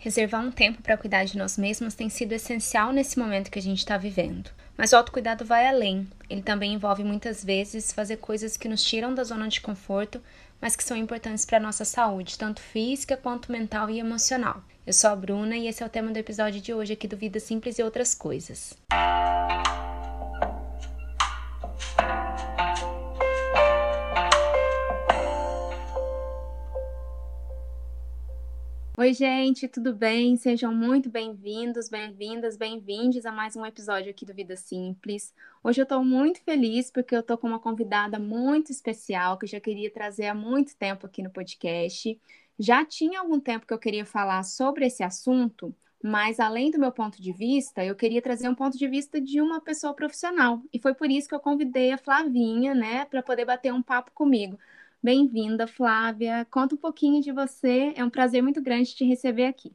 Reservar um tempo para cuidar de nós mesmos tem sido essencial nesse momento que a gente está vivendo. Mas o autocuidado vai além. Ele também envolve muitas vezes fazer coisas que nos tiram da zona de conforto, mas que são importantes para a nossa saúde, tanto física quanto mental e emocional. Eu sou a Bruna e esse é o tema do episódio de hoje aqui do Vida Simples e Outras Coisas. Oi, gente, tudo bem? Sejam muito bem-vindos, bem-vindas, bem-vindes a mais um episódio aqui do Vida Simples. Hoje eu estou muito feliz porque eu estou com uma convidada muito especial que eu já queria trazer há muito tempo aqui no podcast. Já tinha algum tempo que eu queria falar sobre esse assunto, mas além do meu ponto de vista, eu queria trazer um ponto de vista de uma pessoa profissional. E foi por isso que eu convidei a Flavinha, né, para poder bater um papo comigo. Bem-vinda, Flávia. Conta um pouquinho de você. É um prazer muito grande te receber aqui.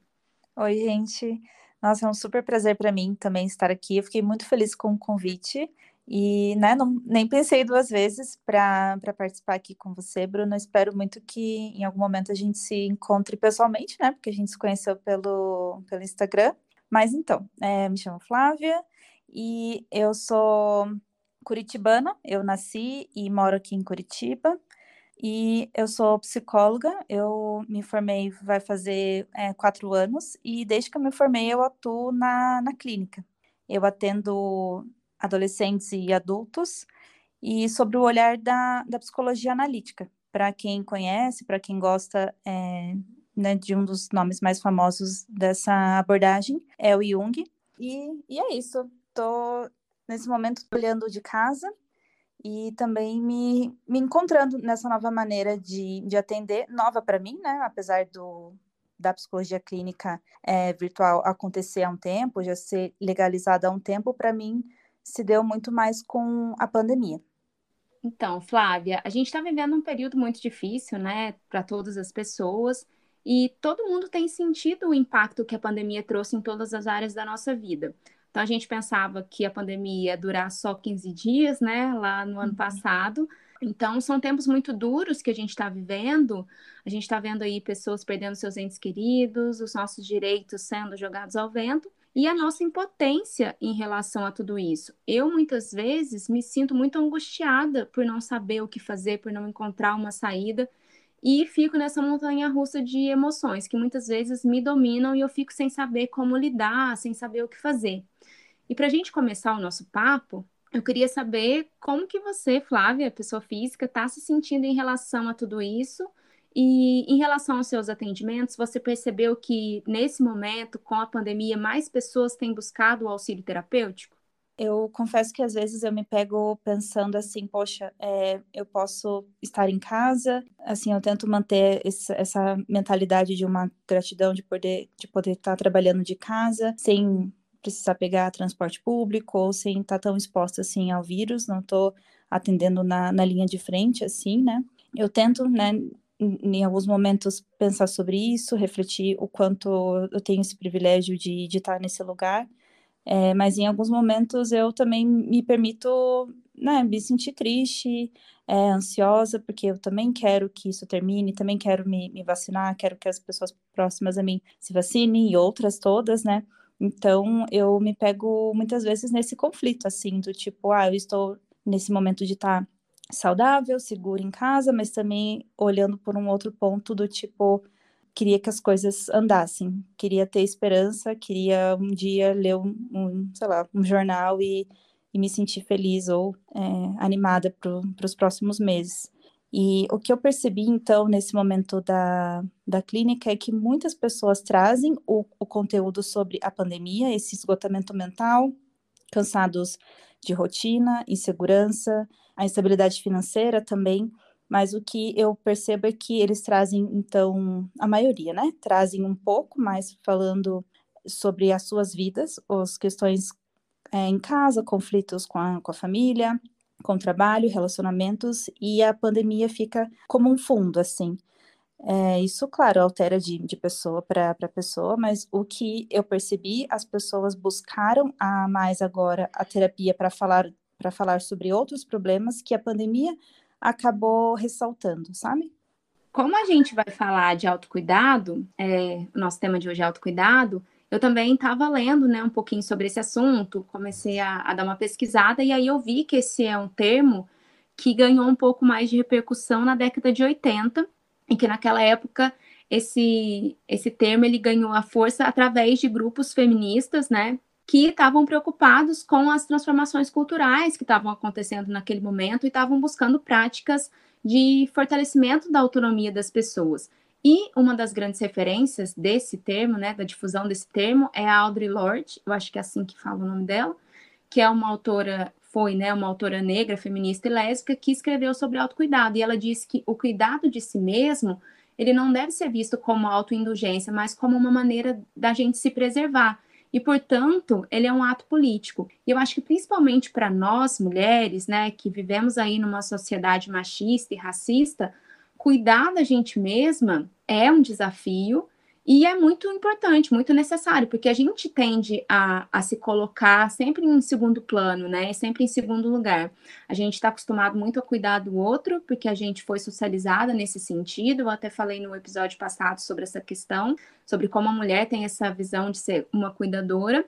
Oi, gente. Nossa, é um super prazer para mim também estar aqui. Eu fiquei muito feliz com o convite e né, não, nem pensei duas vezes para participar aqui com você, Bruno. Espero muito que em algum momento a gente se encontre pessoalmente, né? Porque a gente se conheceu pelo, pelo Instagram. Mas então, é, me chamo Flávia e eu sou curitibana. Eu nasci e moro aqui em Curitiba. E eu sou psicóloga, eu me formei, vai fazer é, quatro anos, e desde que eu me formei eu atuo na, na clínica. Eu atendo adolescentes e adultos, e sobre o olhar da, da psicologia analítica. Para quem conhece, para quem gosta é, né, de um dos nomes mais famosos dessa abordagem, é o Jung. E, e é isso, estou nesse momento olhando de casa, e também me, me encontrando nessa nova maneira de, de atender, nova para mim, né? Apesar do, da psicologia clínica é, virtual acontecer há um tempo, já ser legalizada há um tempo, para mim se deu muito mais com a pandemia. Então, Flávia, a gente está vivendo um período muito difícil, né, para todas as pessoas, e todo mundo tem sentido o impacto que a pandemia trouxe em todas as áreas da nossa vida. Então a gente pensava que a pandemia ia durar só 15 dias, né, lá no ano uhum. passado. Então são tempos muito duros que a gente está vivendo. A gente está vendo aí pessoas perdendo seus entes queridos, os nossos direitos sendo jogados ao vento e a nossa impotência em relação a tudo isso. Eu muitas vezes me sinto muito angustiada por não saber o que fazer, por não encontrar uma saída e fico nessa montanha russa de emoções que muitas vezes me dominam e eu fico sem saber como lidar, sem saber o que fazer. E para a gente começar o nosso papo, eu queria saber como que você, Flávia, pessoa física, está se sentindo em relação a tudo isso e em relação aos seus atendimentos, você percebeu que nesse momento, com a pandemia, mais pessoas têm buscado o auxílio terapêutico? Eu confesso que às vezes eu me pego pensando assim, poxa, é, eu posso estar em casa, assim, eu tento manter esse, essa mentalidade de uma gratidão de poder, de poder estar trabalhando de casa, sem precisar pegar transporte público ou sem estar tão exposta assim ao vírus, não estou atendendo na, na linha de frente, assim, né? Eu tento, né, em alguns momentos pensar sobre isso, refletir o quanto eu tenho esse privilégio de, de estar nesse lugar, é, mas em alguns momentos eu também me permito, né, me sentir triste, é, ansiosa, porque eu também quero que isso termine, também quero me, me vacinar, quero que as pessoas próximas a mim se vacinem e outras todas, né? Então, eu me pego muitas vezes nesse conflito, assim, do tipo, ah, eu estou nesse momento de estar saudável, seguro em casa, mas também olhando por um outro ponto do tipo, queria que as coisas andassem, queria ter esperança, queria um dia ler um, um sei lá, um jornal e, e me sentir feliz ou é, animada para os próximos meses. E o que eu percebi, então, nesse momento da, da clínica é que muitas pessoas trazem o, o conteúdo sobre a pandemia, esse esgotamento mental, cansados de rotina, insegurança, a instabilidade financeira também, mas o que eu percebo é que eles trazem, então, a maioria, né? Trazem um pouco mais falando sobre as suas vidas, as questões é, em casa, conflitos com a, com a família, com trabalho, relacionamentos, e a pandemia fica como um fundo, assim. É, isso, claro, altera de, de pessoa para pessoa, mas o que eu percebi, as pessoas buscaram a mais agora a terapia para falar para falar sobre outros problemas que a pandemia acabou ressaltando, sabe? como a gente vai falar de autocuidado, é, o nosso tema de hoje é autocuidado, eu também estava lendo né, um pouquinho sobre esse assunto, comecei a, a, dar uma pesquisada, e aí eu vi que esse é um termo que ganhou um pouco mais de repercussão na década de 80, e que naquela época esse, esse termo ele ganhou a força através de grupos feministas, né, que estavam preocupados com as transformações culturais que estavam acontecendo naquele momento e estavam buscando práticas de fortalecimento da autonomia das pessoas. E uma das grandes referências desse termo, né, da difusão desse termo, é a Audre Lorde, eu acho que é assim que fala o nome dela, que é uma autora, foi, né, uma autora negra, feminista e lésbica, que escreveu sobre autocuidado. E ela disse que o cuidado de si mesmo, ele não deve ser visto como autoindulgência, mas como uma maneira da gente se preservar. E, portanto, ele é um ato político. E eu acho que principalmente para nós, mulheres, né, que vivemos aí numa sociedade machista e racista, cuidar da gente mesma é um desafio e é muito importante, muito necessário, porque a gente tende a, a se colocar sempre em segundo plano, né? Sempre em segundo lugar. A gente está acostumado muito a cuidar do outro, porque a gente foi socializada nesse sentido. Eu até falei no episódio passado sobre essa questão, sobre como a mulher tem essa visão de ser uma cuidadora,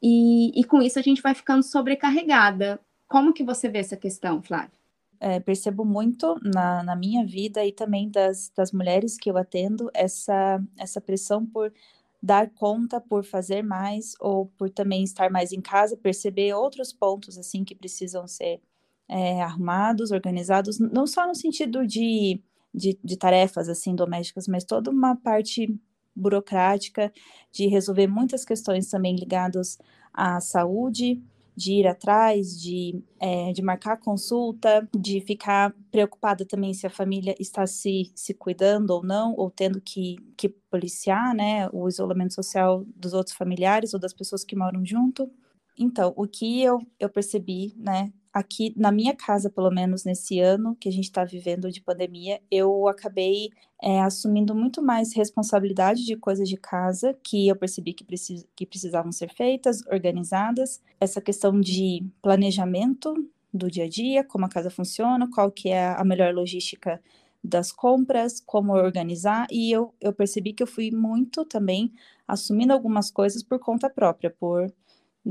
e, e com isso a gente vai ficando sobrecarregada. Como que você vê essa questão, Flávia? É, percebo muito na, na, minha vida e também das, das mulheres que eu atendo essa, essa pressão por dar conta, por fazer mais ou por também estar mais em casa, perceber outros pontos assim que precisam ser é, arrumados, organizados, não só no sentido de, de, de tarefas assim domésticas, mas toda uma parte burocrática de resolver muitas questões também ligadas à saúde, de ir atrás, de, é, de marcar consulta, de ficar preocupada também se a família está se, se cuidando ou não, ou tendo que, que policiar, né, o isolamento social dos outros familiares ou das pessoas que moram junto. Então, o que eu, eu percebi, né, aqui na minha casa, pelo menos nesse ano que a gente está vivendo de pandemia, eu acabei é, assumindo muito mais responsabilidade de coisas de casa que eu percebi que, precis que precisavam ser feitas, organizadas. Essa questão de planejamento do dia a dia, como a casa funciona, qual que é a melhor logística das compras, como organizar, e eu, eu percebi que eu fui muito também assumindo algumas coisas por conta própria, por,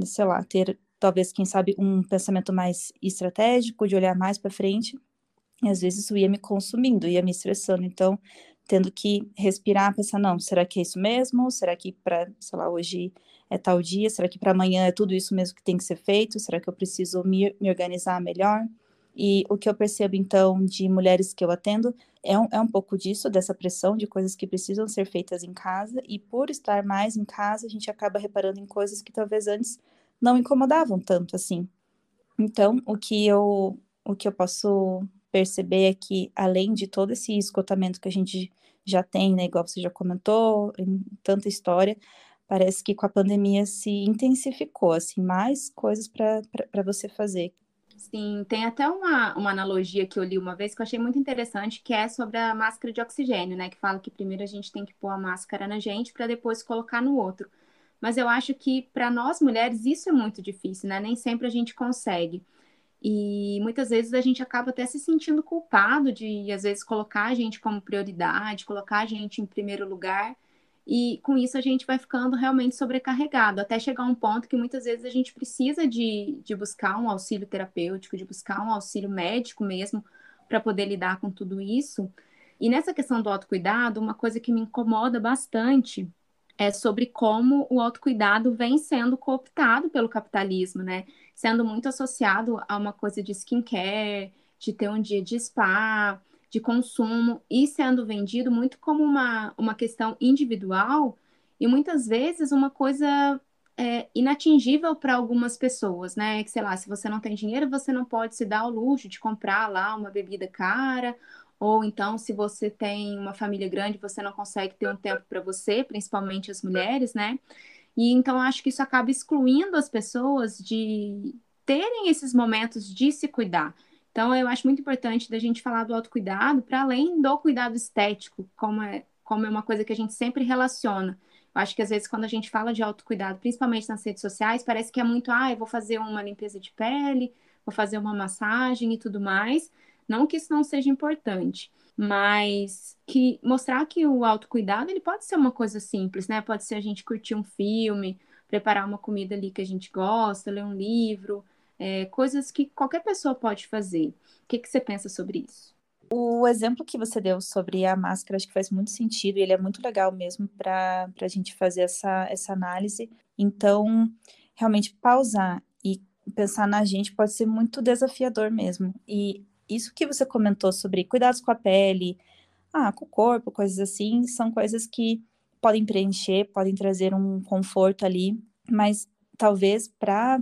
sei lá, ter talvez, quem sabe, um pensamento mais estratégico, de olhar mais para frente, e às vezes isso ia me consumindo, ia me estressando, então, tendo que respirar, pensar, não, será que é isso mesmo? Será que para, sei lá, hoje é tal dia? Será que para amanhã é tudo isso mesmo que tem que ser feito? Será que eu preciso me, me organizar melhor? E o que eu percebo, então, de mulheres que eu atendo é um, é um pouco disso, dessa pressão de coisas que precisam ser feitas em casa, e por estar mais em casa, a gente acaba reparando em coisas que talvez antes não incomodavam tanto assim. Então, o que eu, o que eu posso perceber é que, além de todo esse esgotamento que a gente já tem, né, igual você já comentou, em tanta história, parece que com a pandemia se intensificou, assim, mais coisas para você fazer. Sim, tem até uma, uma analogia que eu li uma vez que eu achei muito interessante, que é sobre a máscara de oxigênio, né? Que fala que primeiro a gente tem que pôr a máscara na gente para depois colocar no outro. Mas eu acho que para nós mulheres isso é muito difícil, né? Nem sempre a gente consegue. E muitas vezes a gente acaba até se sentindo culpado de, às vezes, colocar a gente como prioridade, colocar a gente em primeiro lugar. E com isso a gente vai ficando realmente sobrecarregado, até chegar a um ponto que muitas vezes a gente precisa de, de buscar um auxílio terapêutico, de buscar um auxílio médico mesmo, para poder lidar com tudo isso. E nessa questão do autocuidado, uma coisa que me incomoda bastante é sobre como o autocuidado vem sendo cooptado pelo capitalismo, né? Sendo muito associado a uma coisa de skincare, de ter um dia de spa, de consumo, e sendo vendido muito como uma, uma questão individual e muitas vezes uma coisa é, inatingível para algumas pessoas, né? Que sei lá, se você não tem dinheiro, você não pode se dar ao luxo de comprar lá uma bebida cara ou então, se você tem uma família grande, você não consegue ter um tempo para você, principalmente as mulheres, né? E então acho que isso acaba excluindo as pessoas de terem esses momentos de se cuidar. Então, eu acho muito importante da gente falar do autocuidado para além do cuidado estético, como é, como é uma coisa que a gente sempre relaciona. Eu acho que às vezes quando a gente fala de autocuidado, principalmente nas redes sociais, parece que é muito, ah, eu vou fazer uma limpeza de pele, vou fazer uma massagem e tudo mais, não que isso não seja importante, mas que mostrar que o autocuidado ele pode ser uma coisa simples, né? Pode ser a gente curtir um filme, preparar uma comida ali que a gente gosta, ler um livro, é, coisas que qualquer pessoa pode fazer. O que, que você pensa sobre isso? O exemplo que você deu sobre a máscara acho que faz muito sentido e ele é muito legal mesmo para a gente fazer essa, essa análise. Então, realmente pausar e pensar na gente pode ser muito desafiador mesmo. E isso que você comentou sobre cuidados com a pele, ah, com o corpo, coisas assim, são coisas que podem preencher, podem trazer um conforto ali, mas talvez para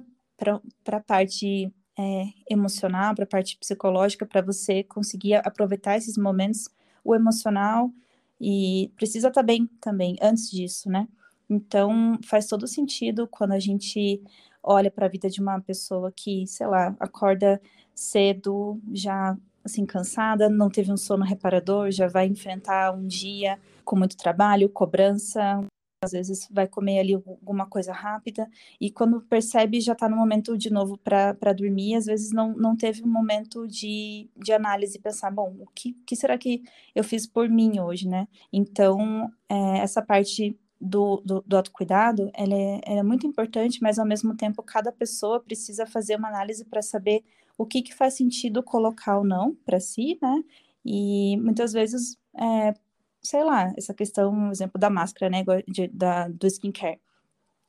a parte é, emocional, para a parte psicológica, para você conseguir aproveitar esses momentos, o emocional e precisa estar tá bem também antes disso, né? Então faz todo sentido quando a gente olha para a vida de uma pessoa que, sei lá, acorda cedo, já assim cansada, não teve um sono reparador, já vai enfrentar um dia com muito trabalho, cobrança, às vezes vai comer ali alguma coisa rápida e quando percebe já está no momento de novo para dormir, às vezes não, não teve um momento de, de análise pensar, bom, o que, que será que eu fiz por mim hoje, né? Então, é, essa parte do, do, do autocuidado, ela é, ela é muito importante, mas ao mesmo tempo cada pessoa precisa fazer uma análise para saber o que, que faz sentido colocar ou não para si, né? E muitas vezes é, sei lá, essa questão, um exemplo da máscara, né, de, da, do skincare.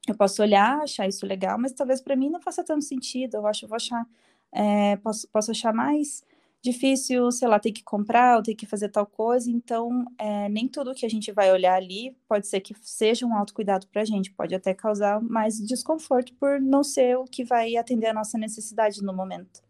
Eu posso olhar, achar isso legal, mas talvez para mim não faça tanto sentido. Eu acho, eu vou achar, é, posso, posso achar mais difícil, sei lá, ter que comprar ou ter que fazer tal coisa. Então, é, nem tudo que a gente vai olhar ali pode ser que seja um autocuidado para a gente. Pode até causar mais desconforto por não ser o que vai atender a nossa necessidade no momento.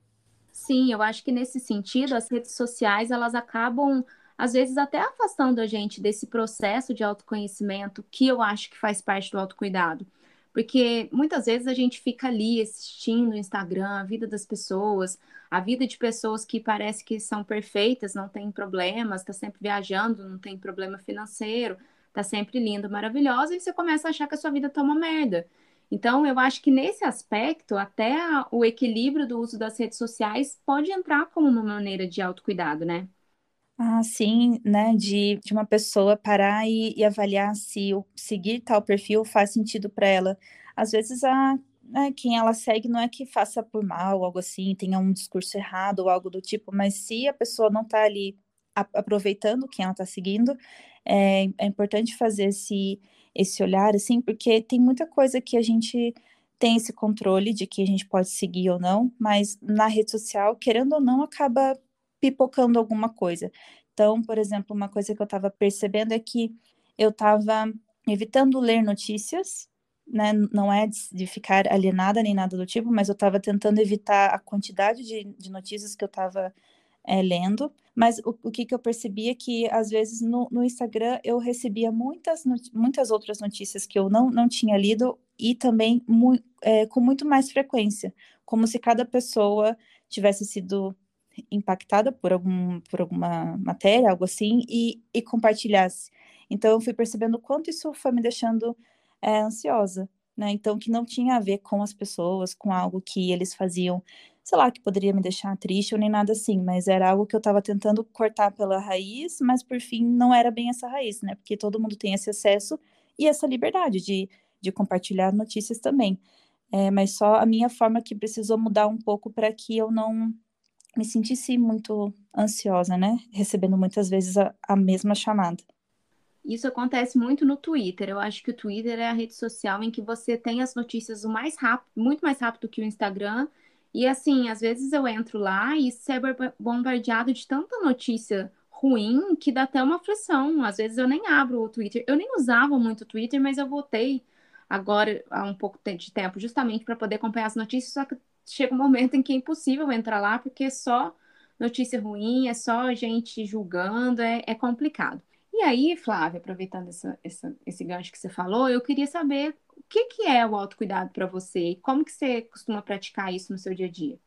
Sim, eu acho que nesse sentido, as redes sociais, elas acabam às vezes até afastando a gente desse processo de autoconhecimento que eu acho que faz parte do autocuidado. Porque muitas vezes a gente fica ali assistindo o Instagram, a vida das pessoas, a vida de pessoas que parece que são perfeitas, não tem problemas, está sempre viajando, não tem problema financeiro, está sempre lindo, maravilhosa, e você começa a achar que a sua vida está uma merda. Então, eu acho que nesse aspecto, até o equilíbrio do uso das redes sociais pode entrar como uma maneira de autocuidado, né? Ah, sim, né? De, de uma pessoa parar e, e avaliar se o seguir tal perfil faz sentido para ela. Às vezes, a, né, quem ela segue não é que faça por mal, algo assim, tenha um discurso errado ou algo do tipo, mas se a pessoa não está ali aproveitando quem ela está seguindo, é, é importante fazer esse, esse olhar, assim, porque tem muita coisa que a gente tem esse controle de que a gente pode seguir ou não, mas na rede social, querendo ou não, acaba pipocando alguma coisa. Então, por exemplo, uma coisa que eu estava percebendo é que eu estava evitando ler notícias, né? Não é de ficar alienada nem nada do tipo, mas eu estava tentando evitar a quantidade de, de notícias que eu estava é, lendo. Mas o, o que, que eu percebia é que, às vezes, no, no Instagram eu recebia muitas, muitas outras notícias que eu não, não tinha lido e também mu é, com muito mais frequência, como se cada pessoa tivesse sido impactada por, algum, por alguma matéria, algo assim, e, e compartilhasse. Então, eu fui percebendo o quanto isso foi me deixando é, ansiosa, né? Então, que não tinha a ver com as pessoas, com algo que eles faziam, sei lá, que poderia me deixar triste ou nem nada assim, mas era algo que eu estava tentando cortar pela raiz, mas por fim não era bem essa raiz, né? Porque todo mundo tem esse acesso e essa liberdade de, de compartilhar notícias também. É, mas só a minha forma que precisou mudar um pouco para que eu não me sentisse muito ansiosa, né? Recebendo muitas vezes a, a mesma chamada. Isso acontece muito no Twitter. Eu acho que o Twitter é a rede social em que você tem as notícias o mais rápido, muito mais rápido que o Instagram. E assim, às vezes eu entro lá e é bombardeado de tanta notícia ruim que dá até uma aflição. Às vezes eu nem abro o Twitter. Eu nem usava muito o Twitter, mas eu voltei agora há um pouco de tempo justamente para poder acompanhar as notícias, só que chega um momento em que é impossível entrar lá, porque é só notícia ruim, é só gente julgando, é, é complicado. E aí, Flávia, aproveitando essa, essa, esse gancho que você falou, eu queria saber o que, que é o autocuidado para você e como que você costuma praticar isso no seu dia a dia?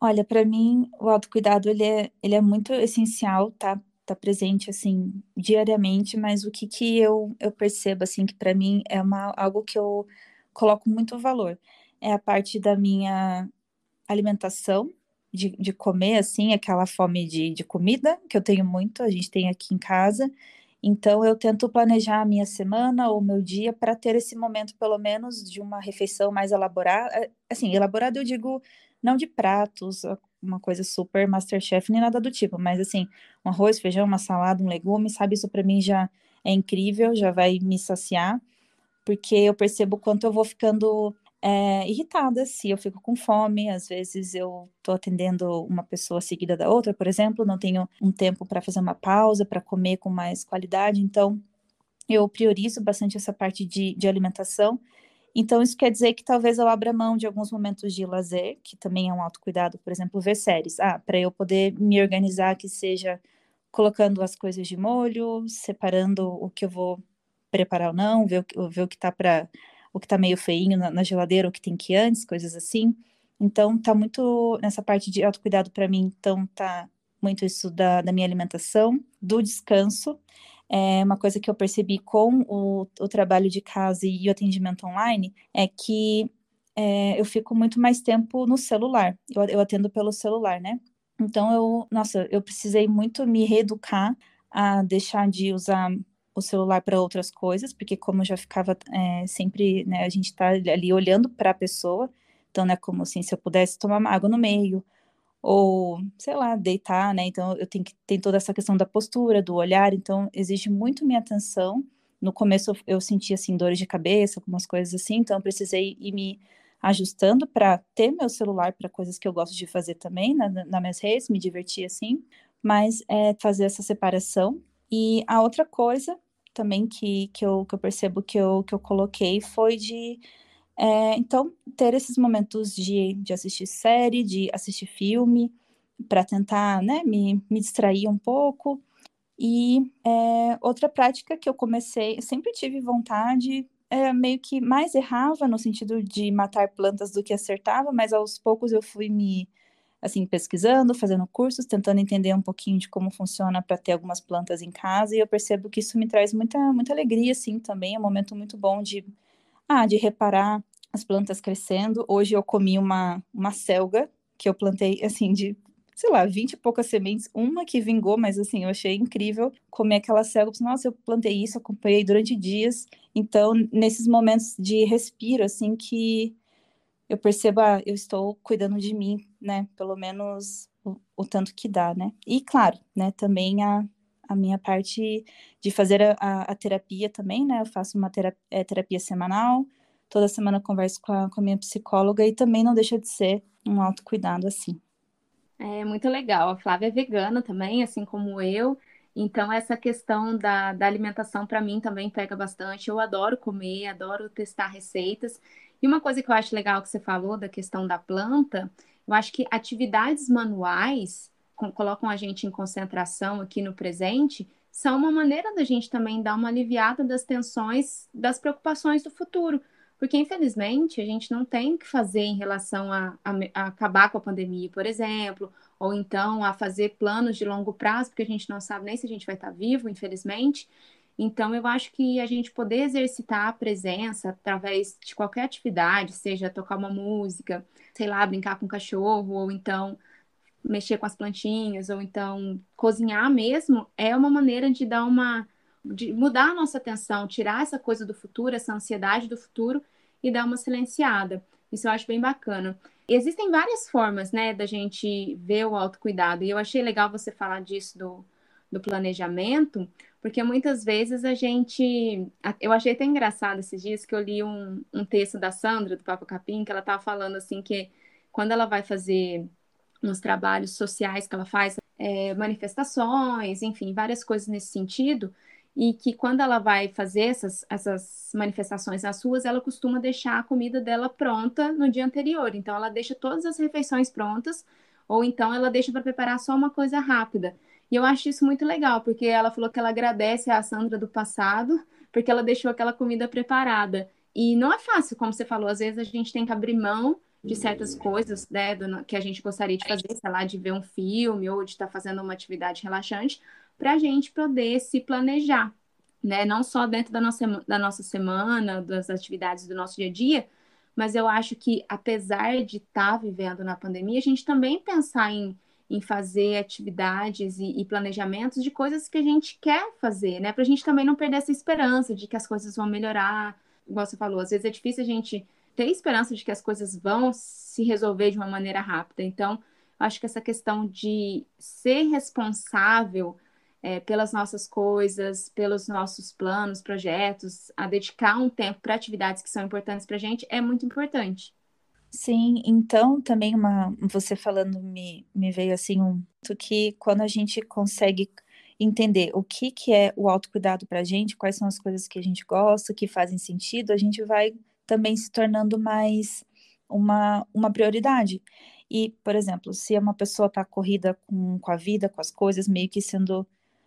Olha, para mim, o autocuidado ele é, ele é muito essencial, tá? Tá presente assim diariamente, mas o que que eu, eu percebo assim que para mim é uma, algo que eu coloco muito valor é a parte da minha alimentação, de, de comer, assim, aquela fome de, de comida, que eu tenho muito, a gente tem aqui em casa. Então, eu tento planejar a minha semana ou meu dia para ter esse momento, pelo menos, de uma refeição mais elaborada. É, assim, elaborada eu digo não de pratos, uma coisa super Masterchef, nem nada do tipo, mas assim, um arroz, feijão, uma salada, um legume, sabe? Isso para mim já é incrível, já vai me saciar, porque eu percebo quanto eu vou ficando é, irritada se eu fico com fome. Às vezes eu estou atendendo uma pessoa seguida da outra, por exemplo, não tenho um tempo para fazer uma pausa, para comer com mais qualidade. Então, eu priorizo bastante essa parte de, de alimentação. Então, isso quer dizer que talvez eu abra mão de alguns momentos de lazer, que também é um autocuidado, por exemplo, ver séries. Ah, para eu poder me organizar, que seja colocando as coisas de molho, separando o que eu vou preparar ou não, ver o, ver o que está para o que tá meio feinho na, na geladeira, o que tem que ir antes, coisas assim. Então, tá muito nessa parte de autocuidado para mim, então tá muito isso da, da minha alimentação, do descanso. É uma coisa que eu percebi com o, o trabalho de casa e o atendimento online é que é, eu fico muito mais tempo no celular. Eu, eu atendo pelo celular, né? Então, eu, nossa, eu precisei muito me reeducar a deixar de usar o celular para outras coisas, porque como eu já ficava é, sempre, né, a gente está ali olhando para a pessoa, então, né, como assim, se eu pudesse tomar uma água no meio, ou, sei lá, deitar, né, então eu tenho que, tem toda essa questão da postura, do olhar, então exige muito minha atenção, no começo eu, eu sentia, assim, dores de cabeça, algumas coisas assim, então eu precisei ir me ajustando para ter meu celular para coisas que eu gosto de fazer também, na, na, minhas redes, me divertir assim, mas é fazer essa separação, e a outra coisa também que, que, eu, que eu percebo que eu, que eu coloquei foi de, é, então, ter esses momentos de, de assistir série, de assistir filme, para tentar, né, me, me distrair um pouco. E é, outra prática que eu comecei, sempre tive vontade, é, meio que mais errava no sentido de matar plantas do que acertava, mas aos poucos eu fui me assim, pesquisando, fazendo cursos, tentando entender um pouquinho de como funciona para ter algumas plantas em casa, e eu percebo que isso me traz muita, muita alegria, assim, também, é um momento muito bom de, ah, de reparar as plantas crescendo. Hoje eu comi uma, uma selga, que eu plantei, assim, de, sei lá, 20 e poucas sementes, uma que vingou, mas, assim, eu achei incrível comer aquela selga, nossa, eu plantei isso, acompanhei durante dias, então, nesses momentos de respiro, assim, que eu percebo, ah, eu estou cuidando de mim, né? Pelo menos o, o tanto que dá, né? E claro, né? Também a, a minha parte de fazer a, a, a terapia também, né? Eu faço uma terapia, é, terapia semanal, toda semana converso com a, com a minha psicóloga e também não deixa de ser um autocuidado assim. É muito legal. A Flávia é vegana também, assim como eu. Então, essa questão da, da alimentação, para mim, também pega bastante. Eu adoro comer, adoro testar receitas. E uma coisa que eu acho legal que você falou da questão da planta, eu acho que atividades manuais colocam a gente em concentração aqui no presente, são uma maneira da gente também dar uma aliviada das tensões, das preocupações do futuro. Porque, infelizmente, a gente não tem o que fazer em relação a, a, a, acabar com a pandemia, por exemplo, ou então a fazer planos de longo prazo, porque a gente não sabe nem se a gente vai estar vivo, infelizmente. Então, eu acho que a gente poder exercitar a presença através de qualquer atividade, seja tocar uma música, sei lá, brincar com o cachorro, ou então mexer com as plantinhas, ou então cozinhar mesmo, é uma maneira de dar uma. de mudar a nossa atenção, tirar essa coisa do futuro, essa ansiedade do futuro e dar uma silenciada. Isso eu acho bem bacana. Existem várias formas, né, da gente ver o autocuidado, e eu achei legal você falar disso do, do planejamento, porque muitas vezes a gente. Eu achei até engraçado esses dias que eu li um, um texto da Sandra, do Papa Capim, que ela estava falando assim que quando ela vai fazer nos trabalhos sociais que ela faz, é, manifestações, enfim, várias coisas nesse sentido, e que quando ela vai fazer essas, essas manifestações nas ruas, ela costuma deixar a comida dela pronta no dia anterior. Então, ela deixa todas as refeições prontas, ou então ela deixa para preparar só uma coisa rápida. E eu acho isso muito legal, porque ela falou que ela agradece a Sandra do passado, porque ela deixou aquela comida preparada. E não é fácil, como você falou, às vezes a gente tem que abrir mão de certas coisas, né, do, que a gente gostaria de fazer, sei lá, de ver um filme ou de estar fazendo uma atividade relaxante, para a gente poder se planejar, né, não só dentro da nossa, da nossa semana, das atividades do nosso dia a dia, mas eu acho que, apesar de estar tá vivendo na pandemia, a gente também pensar em, em fazer atividades e, e planejamentos de coisas que a gente quer fazer, né? Para a gente também não perder essa esperança de que as coisas vão melhorar. Igual você falou, às vezes é difícil a gente ter esperança de que as coisas vão se resolver de uma maneira rápida. Então, acho que essa questão de ser responsável é, pelas nossas coisas, pelos nossos planos, projetos, a dedicar um tempo para atividades que são importantes para a gente é muito importante. Sim, então também uma, você falando me, me veio assim um que quando a gente consegue entender o que, que é o autocuidado para a gente, quais são as coisas que a gente gosta, que fazem sentido, a gente vai também se tornando mais uma, uma prioridade. E, por exemplo, se uma pessoa está corrida com, com a vida, com as coisas, meio que sendo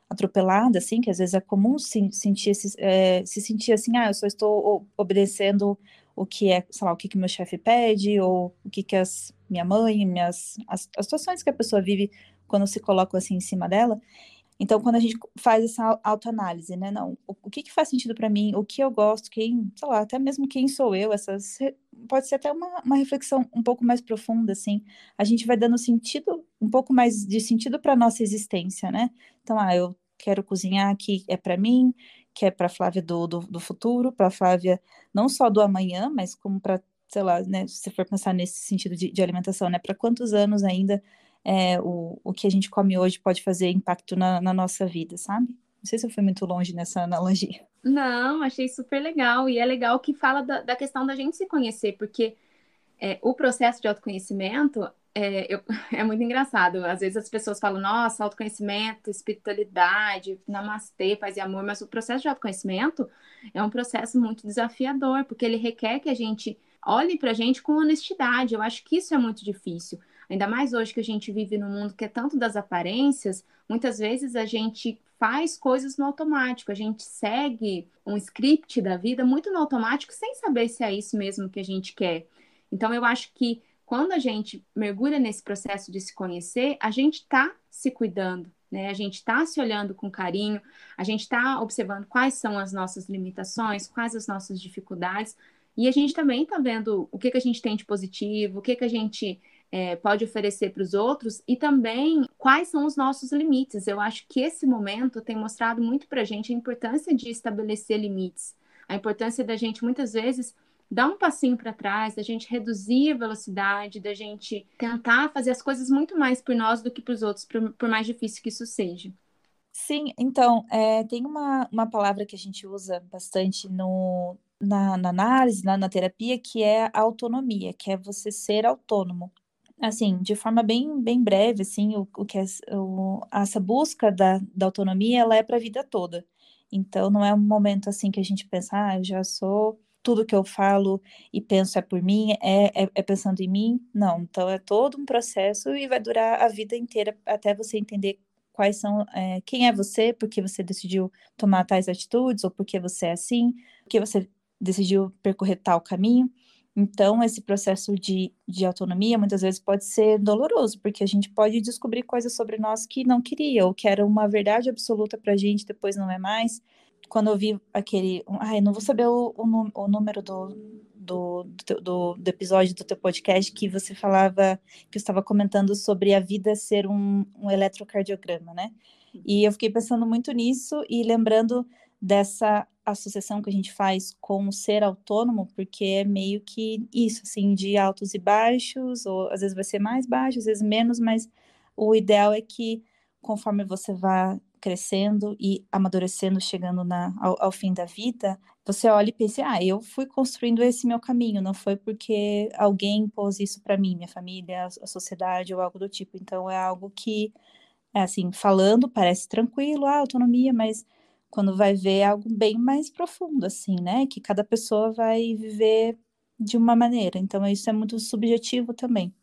atropelada, assim, que às vezes é comum se sentir, se, é, se sentir assim, ah, eu só estou obedecendo o que é, sei lá, o que, que meu chefe pede, ou o que, que as, minha mãe, minhas, as, as situações que a pessoa vive quando se coloca assim em cima dela. Então, quando a gente faz essa autoanálise, né, não, o, o que, que faz sentido para mim, o que eu gosto, quem, sei lá, até mesmo quem sou eu, essas, pode ser até uma, uma reflexão um pouco mais profunda, assim, a gente vai dando sentido, um pouco mais de sentido para nossa existência, né? Então, ah, eu quero cozinhar aqui, é para mim, que é para Flávia do, do, do futuro, para Flávia não só do amanhã, mas como para, sei lá, né, se for pensar nesse sentido de, de alimentação, né, para quantos anos ainda é, o, o que a gente come hoje pode fazer impacto na, na nossa vida, sabe? Não sei se eu fui muito longe nessa analogia. Não, achei super legal. E é legal que fala da, da questão da gente se conhecer, porque é, o processo de autoconhecimento é, eu, é, muito engraçado. Às vezes as pessoas falam, nossa, autoconhecimento, espiritualidade, namastê, paz e amor, mas o processo de autoconhecimento é um processo muito desafiador, porque ele requer que a gente olhe para a gente com honestidade. Eu acho que isso é muito difícil. Ainda mais hoje que a gente vive num mundo que é tanto das aparências, muitas vezes a gente faz coisas no automático, a gente segue um script da vida muito no automático, sem saber se é isso mesmo que a gente quer. Então, eu acho que quando a gente mergulha nesse processo de se conhecer, a gente está se cuidando, né? A gente está se olhando com carinho, a gente está observando quais são as nossas limitações, quais as nossas dificuldades, e a gente também está vendo o que, que a gente tem de positivo, o que, que a gente é, pode oferecer para os outros e também quais são os nossos limites. Eu acho que esse momento tem mostrado muito para a gente a importância de estabelecer limites, a importância da gente muitas vezes dar um passinho para trás, da gente reduzir a velocidade, da gente tentar fazer as coisas muito mais por nós do que para os outros, por, por, mais difícil que isso seja. Sim, então, é, tem uma, uma palavra que a gente usa bastante no, na, na análise, na, na terapia, que é a autonomia, que é você ser autônomo assim, de forma bem, bem breve, assim, o, o que é, o, essa busca da, da autonomia, ela é para a vida toda. Então, não é um momento, assim, que a gente pensa, ah, eu já sou, tudo que eu falo e penso é por mim, é, é, é pensando em mim. Não, então é todo um processo e vai durar a vida inteira até você entender quais são, é, quem é você, porque você decidiu tomar tais atitudes, ou porque você é assim, porque você decidiu percorrer tal caminho. Então, esse processo de, de autonomia muitas vezes pode ser doloroso, porque a gente pode descobrir coisas sobre nós que não queria, ou que era uma verdade absoluta para a gente, depois não é mais. Quando eu vi aquele. Ai, não vou saber o, o, o número do, do, do, do, episódio do teu podcast que você falava, que eu estava comentando sobre a vida ser um, um eletrocardiograma, né? E eu fiquei pensando muito nisso e lembrando dessa associação que a gente faz com o ser autônomo, porque é meio que isso, assim, de altos e baixos, ou às vezes vai ser mais baixo, às vezes menos, mas o ideal é que conforme você vá crescendo e amadurecendo, chegando na, ao, ao, fim da vida, você olha e pense, ah, eu fui construindo esse meu caminho, não foi porque alguém impôs isso para mim, minha família, a sociedade ou algo do tipo. Então é algo que, é assim, falando parece tranquilo, ah, autonomia, mas quando vai ver é algo bem mais profundo, assim, né? Que cada pessoa vai viver de uma maneira. Então, isso é muito subjetivo também.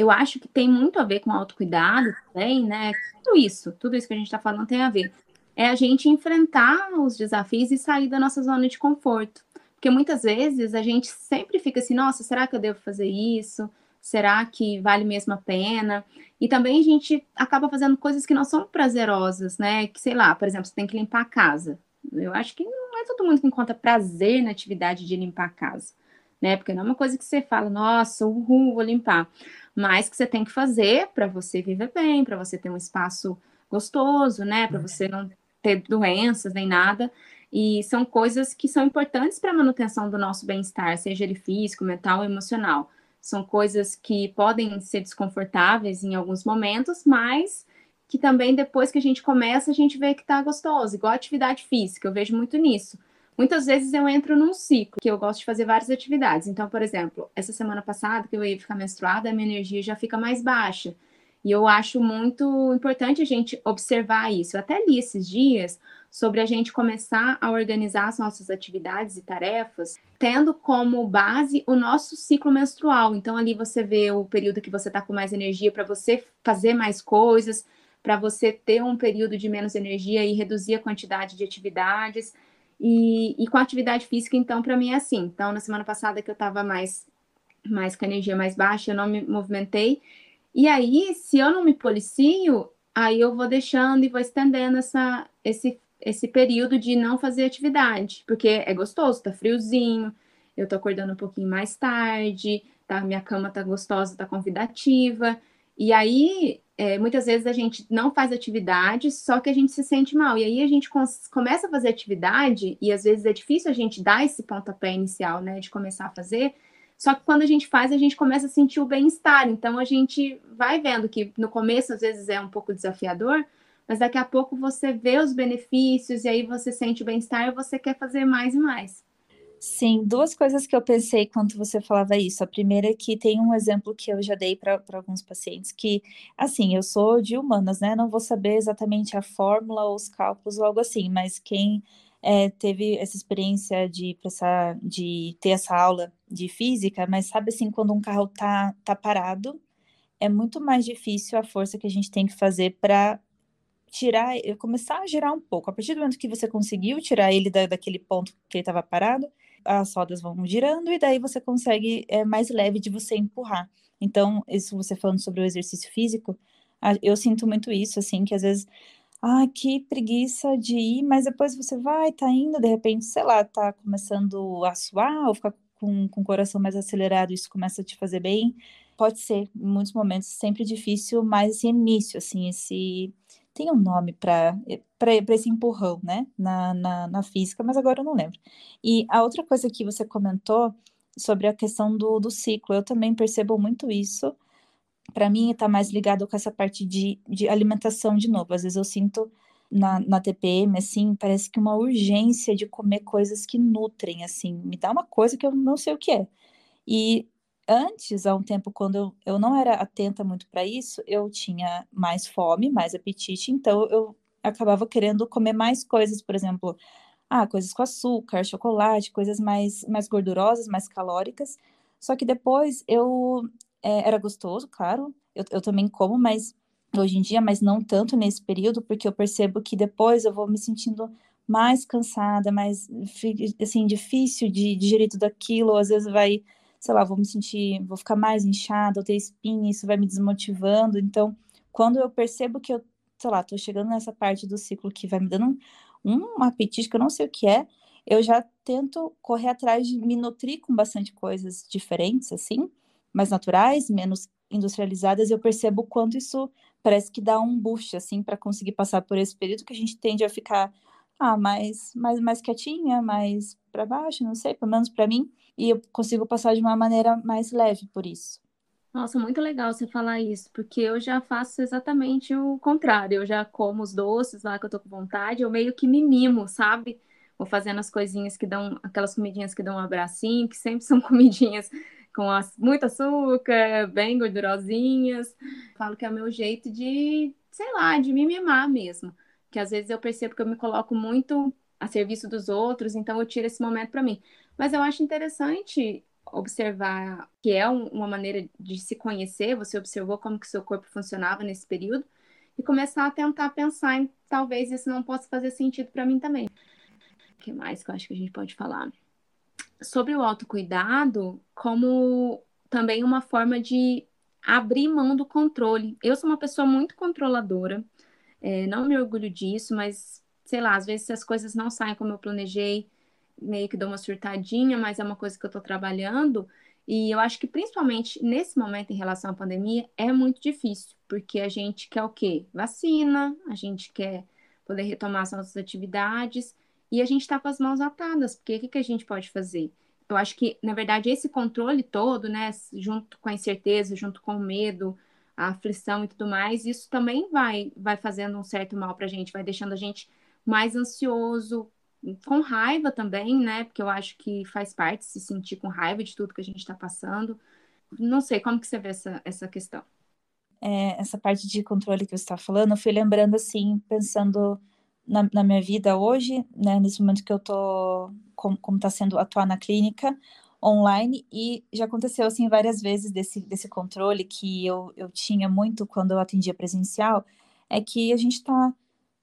Eu acho que tem muito a ver com autocuidado também, né? Tudo isso, tudo isso que a gente está falando tem a ver. É a gente enfrentar os desafios e sair da nossa zona de conforto. Porque muitas vezes a gente sempre fica assim, nossa, será que eu devo fazer isso? Será que vale mesmo a pena? E também a gente acaba fazendo coisas que não são prazerosas, né? Que sei lá, por exemplo, você tem que limpar a casa. Eu acho que não é todo mundo que encontra prazer na atividade de limpar a casa. Né? Porque não é uma coisa que você fala, nossa, uhul, vou limpar. Mas que você tem que fazer para você viver bem, para você ter um espaço gostoso, né? Para você não ter doenças nem nada. E são coisas que são importantes para a manutenção do nosso bem-estar, seja ele físico, mental ou emocional. São coisas que podem ser desconfortáveis em alguns momentos, mas que também depois que a gente começa, a gente vê que tá gostoso, igual atividade física, eu vejo muito nisso. Muitas vezes eu entro num ciclo que eu gosto de fazer várias atividades. Então, por exemplo, essa semana passada que eu ia ficar menstruada, a minha energia já fica mais baixa. E eu acho muito importante a gente observar isso. Eu até li esses dias sobre a gente começar a organizar as nossas atividades e tarefas, tendo como base o nosso ciclo menstrual. Então, ali você vê o período que você está com mais energia para você fazer mais coisas, para você ter um período de menos energia e reduzir a quantidade de atividades. E, e com a atividade física, então, para mim é assim. Então, na semana passada que eu estava mais, mais com a energia mais baixa, eu não me movimentei. E aí, se eu não me policio, aí eu vou deixando e vou estendendo essa, esse, esse período de não fazer atividade, porque é gostoso, tá friozinho, eu tô acordando um pouquinho mais tarde, tá, minha cama tá gostosa, tá convidativa. E aí, é, muitas vezes a gente não faz atividade, só que a gente se sente mal. E aí a gente começa a fazer atividade, e às vezes é difícil a gente dar esse pontapé inicial, né, de começar a fazer. Só que quando a gente faz, a gente começa a sentir o bem-estar. Então a gente vai vendo que no começo às vezes é um pouco desafiador, mas daqui a pouco você vê os benefícios e aí você sente o bem-estar e você quer fazer mais e mais. Sim, duas coisas que eu pensei quando você falava isso. A primeira é que tem um exemplo que eu já dei para alguns pacientes, que, assim, eu sou de humanas, né? Não vou saber exatamente a fórmula ou os cálculos ou algo assim, mas quem é, teve essa experiência de, passar, de ter essa aula de física, mas sabe assim, quando um carro tá, tá parado, é muito mais difícil a força que a gente tem que fazer para tirar, começar a girar um pouco. A partir do momento que você conseguiu tirar ele da, daquele ponto que ele estava parado, as rodas vão girando e daí você consegue, é mais leve de você empurrar. Então, isso você falando sobre o exercício físico, eu sinto muito isso, assim, que às vezes, ah, que preguiça de ir, mas depois você vai, tá indo, de repente, sei lá, tá começando a suar ou ficar com, com o coração mais acelerado, isso começa a te fazer bem. Pode ser, em muitos momentos, sempre difícil, mas esse início, assim, esse tem um nome para esse empurrão, né, na, na, na, física, mas agora eu não lembro. E a outra coisa que você comentou sobre a questão do, do ciclo, eu também percebo muito isso. Para mim, está mais ligado com essa parte de, de alimentação de novo. Às vezes eu sinto na, na TPM, assim, parece que uma urgência de comer coisas que nutrem, assim, me dá uma coisa que eu não sei o que é. E antes, há um tempo, quando eu, eu não era atenta muito para isso, eu tinha mais fome, mais apetite, então eu acabava querendo comer mais coisas, por exemplo, ah, coisas com açúcar, chocolate, coisas mais, mais gordurosas, mais calóricas. Só que depois eu é, era gostoso, claro, eu, eu também como, mas hoje em dia, mas não tanto nesse período, porque eu percebo que depois eu vou me sentindo mais cansada, mais assim difícil de digerir tudo aquilo, às vezes vai sei lá, vou me sentir, vou ficar mais inchada, ou ter espinha, isso vai me desmotivando. Então, quando eu percebo que eu, sei lá, tô chegando nessa parte do ciclo que vai me dando um, um apetite que eu não sei o que é, eu já tento correr atrás de me nutrir com bastante coisas diferentes, assim, mais naturais, menos industrializadas, eu percebo quanto isso parece que dá um boost, assim, para conseguir passar por esse período que a gente tende a ficar ah, mais, mais, mais quietinha, mais para baixo, não sei, pelo menos para mim, e eu consigo passar de uma maneira mais leve por isso. Nossa, muito legal você falar isso, porque eu já faço exatamente o contrário. Eu já como os doces lá que eu tô com vontade, eu meio que me mimo, sabe? Vou fazendo as coisinhas que dão, aquelas comidinhas que dão um abracinho, que sempre são comidinhas com as, muito açúcar, bem gordurosinhas. Falo que é o meu jeito de, sei lá, de me mimar mesmo que às vezes eu percebo que eu me coloco muito a serviço dos outros, então eu tiro esse momento para mim. Mas eu acho interessante observar que é um, uma maneira de se conhecer, você observou como que seu corpo funcionava nesse período e começar a tentar pensar em talvez isso não possa fazer sentido para mim também. O que mais que eu acho que a gente pode falar? Sobre o autocuidado, como também uma forma de abrir mão do controle. Eu sou uma pessoa muito controladora, é, não me orgulho disso, mas sei lá, às vezes as coisas não saem como eu planejei, meio que dou uma surtadinha, mas é uma coisa que eu estou trabalhando. E eu acho que principalmente nesse momento em relação à pandemia é muito difícil, porque a gente quer o quê? Vacina, a gente quer poder retomar as nossas atividades e a gente está com as mãos atadas, porque o que, que a gente pode fazer? Eu acho que, na verdade, esse controle todo, né, junto com a incerteza, junto com o medo, a aflição e tudo mais, isso também vai, vai fazendo um certo mal para a gente, vai deixando a gente mais ansioso, com raiva também, né? Porque eu acho que faz parte se sentir com raiva de tudo que a gente está passando. Não sei, como que você vê essa, essa questão? É, essa parte de controle que você está falando, eu fui lembrando assim, pensando na, na, minha vida hoje, né, nesse momento que eu tô, como, como tá sendo atuar na clínica online, e já aconteceu, assim, várias vezes desse, desse controle que eu, eu tinha muito quando eu atendia presencial, é que a gente está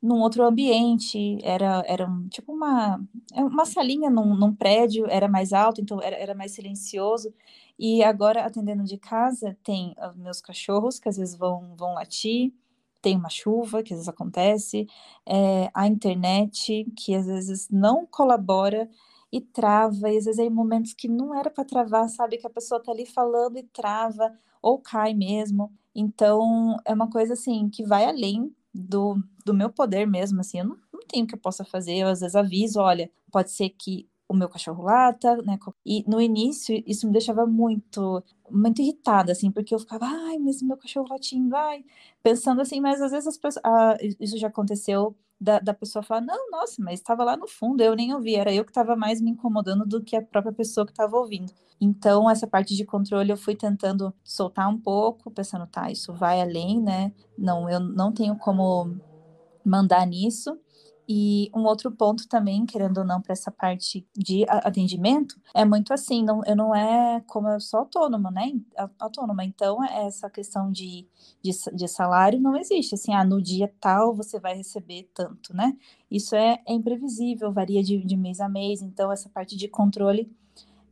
num outro ambiente, era, era um, tipo uma, é uma salinha num, num prédio, era mais alto, então era, era mais silencioso, e agora, atendendo de casa, tem os meus cachorros, que às vezes vão, vão latir, tem uma chuva, que às vezes acontece, é, a internet, que às vezes não colabora e trava, e às vezes é em momentos que não era para travar, sabe? Que a pessoa tá ali falando e trava, ou cai mesmo. Então, é uma coisa assim que vai além do, do meu poder mesmo, assim, eu não, não tenho o que eu possa fazer, eu às vezes aviso, olha, pode ser que o meu cachorro lata, né? E no início isso me deixava muito, muito irritada, assim, porque eu ficava, ai, mas meu cachorro latindo, ai, pensando assim, mas às vezes as pessoas, ah, isso já aconteceu da, da pessoa falar, não, nossa, mas estava lá no fundo, eu nem ouvi, era eu que estava mais me incomodando do que a própria pessoa que estava ouvindo. Então, essa parte de controle eu fui tentando soltar um pouco, pensando, tá, isso vai além, né? Não, eu não tenho como mandar nisso. E um outro ponto também, querendo ou não, para essa parte de atendimento, é muito assim, não, eu não é como eu sou autônoma, né? Autônoma, então essa questão de, de, de, salário não existe, assim, ah, no dia tal você vai receber tanto, né? Isso é, é imprevisível, varia de, de mês a mês, então essa parte de controle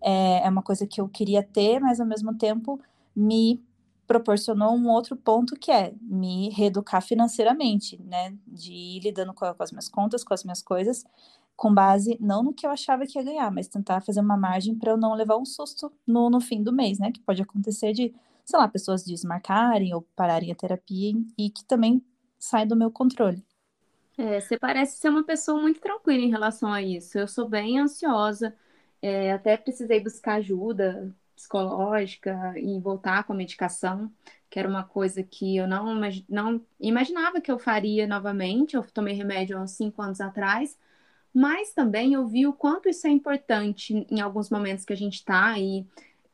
é, é uma coisa que eu queria ter, mas ao mesmo tempo me proporcionou um outro ponto que é me reeducar financeiramente, né? De ir lidando com, com, as minhas contas, com as minhas coisas, com base não no que eu achava que ia ganhar, mas tentar fazer uma margem para eu não levar um susto no, no fim do mês, né? Que pode acontecer de, sei lá, pessoas desmarcarem ou pararem a terapia e que também sai do meu controle. É, você parece ser uma pessoa muito tranquila em relação a isso. Eu sou bem ansiosa, é, até precisei buscar ajuda psicológica e voltar com a medicação, que era uma coisa que eu não, não imaginava que eu faria novamente. Eu tomei remédio há uns cinco anos atrás, mas também eu vi o quanto isso é importante em alguns momentos que a gente está aí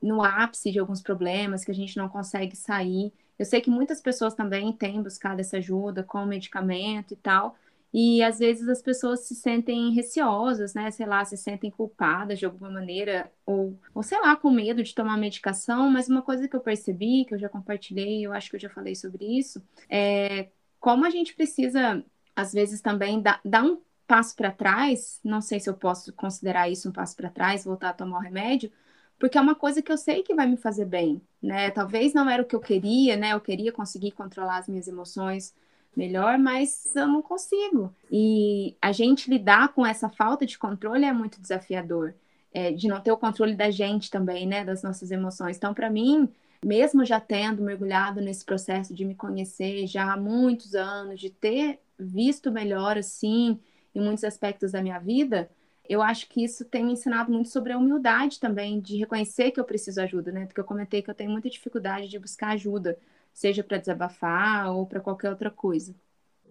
no ápice de alguns problemas, que a gente não consegue sair. Eu sei que muitas pessoas também têm buscado essa ajuda com medicamento e tal, e às vezes as pessoas se sentem receosas, né? Sei lá, se sentem culpadas de alguma maneira, ou, ou sei lá, com medo de tomar medicação. Mas uma coisa que eu percebi, que eu já compartilhei, eu acho que eu já falei sobre isso, é como a gente precisa, às vezes, também dar, dar um passo para trás. Não sei se eu posso considerar isso um passo para trás, voltar a tomar o remédio, porque é uma coisa que eu sei que vai me fazer bem, né? Talvez não era o que eu queria, né? Eu queria conseguir controlar as minhas emoções melhor, mas eu não consigo. E a gente lidar com essa falta de controle é muito desafiador, é, de não ter o controle da gente também, né, das nossas emoções. Então, para mim, mesmo já tendo mergulhado nesse processo de me conhecer já há muitos anos, de ter visto melhor assim em muitos aspectos da minha vida, eu acho que isso tem me ensinado muito sobre a humildade também, de reconhecer que eu preciso ajuda, né? Porque eu comentei que eu tenho muita dificuldade de buscar ajuda seja para desabafar ou para qualquer outra coisa.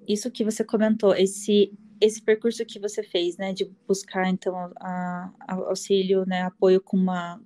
Isso que você comentou, esse esse percurso que você fez, né, de buscar então a, a auxílio, né, apoio com uma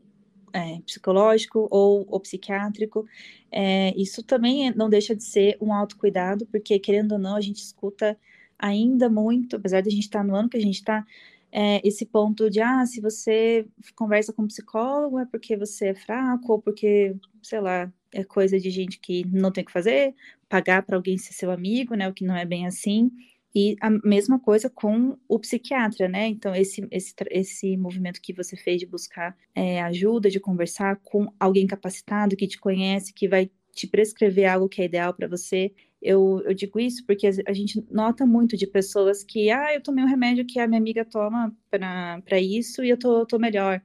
é, psicológico ou, ou psiquiátrico, é, isso também não deixa de ser um autocuidado, porque querendo ou não, a gente escuta ainda muito, apesar de a gente estar tá no ano que a gente está, é, esse ponto de, ah, se você conversa com um psicólogo é porque você é fraco, ou porque, sei lá, é coisa de gente que não tem o que fazer, pagar para alguém ser seu amigo, né? O que não é bem assim. E a mesma coisa com o psiquiatra, né? Então, esse, esse, esse movimento que você fez de buscar é, ajuda, de conversar com alguém capacitado, que te conhece, que vai te prescrever algo que é ideal para você, Eu, eu digo isso porque a gente nota muito de pessoas que, ah, eu tomei um remédio que a minha amiga toma para isso e eu tô, tô melhor.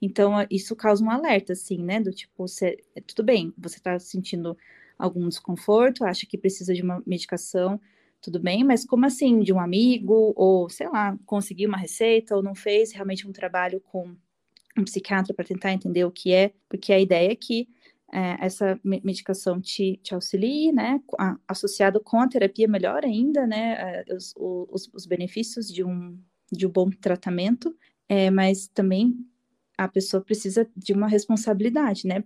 Então, isso causa um alerta, assim, né? Do tipo, você, tudo bem, você está sentindo algum desconforto, acha que precisa de uma medicação, tudo bem, mas como assim, de um amigo, ou sei lá, conseguiu uma receita, ou não fez realmente um trabalho com um psiquiatra para tentar entender o que é, porque a ideia é que é, essa medicação te, te auxilie, né, associado com a terapia, melhor ainda, né, é, os, os, os benefícios de um, de um bom tratamento, é, mas também a pessoa precisa de uma responsabilidade, né?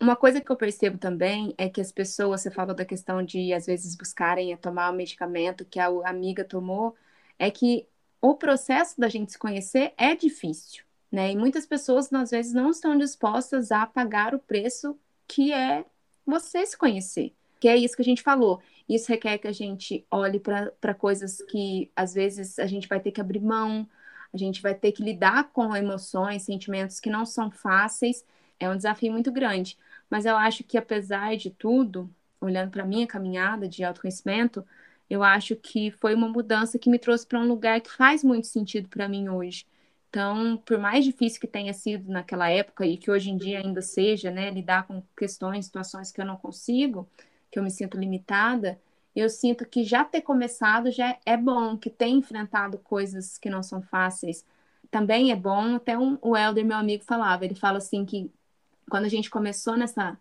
Uma coisa que eu percebo também é que as pessoas, você falou da questão de às vezes buscarem tomar o medicamento que a amiga tomou, é que o processo da gente se conhecer é difícil, né? E muitas pessoas às vezes não estão dispostas a pagar o preço que é você se conhecer. Que é isso que a gente falou. Isso requer que a gente olhe para coisas que às vezes a gente vai ter que abrir mão, a gente vai ter que lidar com emoções, sentimentos que não são fáceis. É um desafio muito grande. Mas eu acho que, apesar de tudo, olhando para a minha caminhada de autoconhecimento, eu acho que foi uma mudança que me trouxe para um lugar que faz muito sentido para mim hoje. Então, por mais difícil que tenha sido naquela época e que hoje em dia ainda seja, né, lidar com questões, situações que eu não consigo, que eu me sinto limitada, eu sinto que já ter começado já é bom, que ter enfrentado coisas que não são fáceis também é bom. Até um, o Helder, meu amigo, falava, ele fala assim que quando a gente começou nessa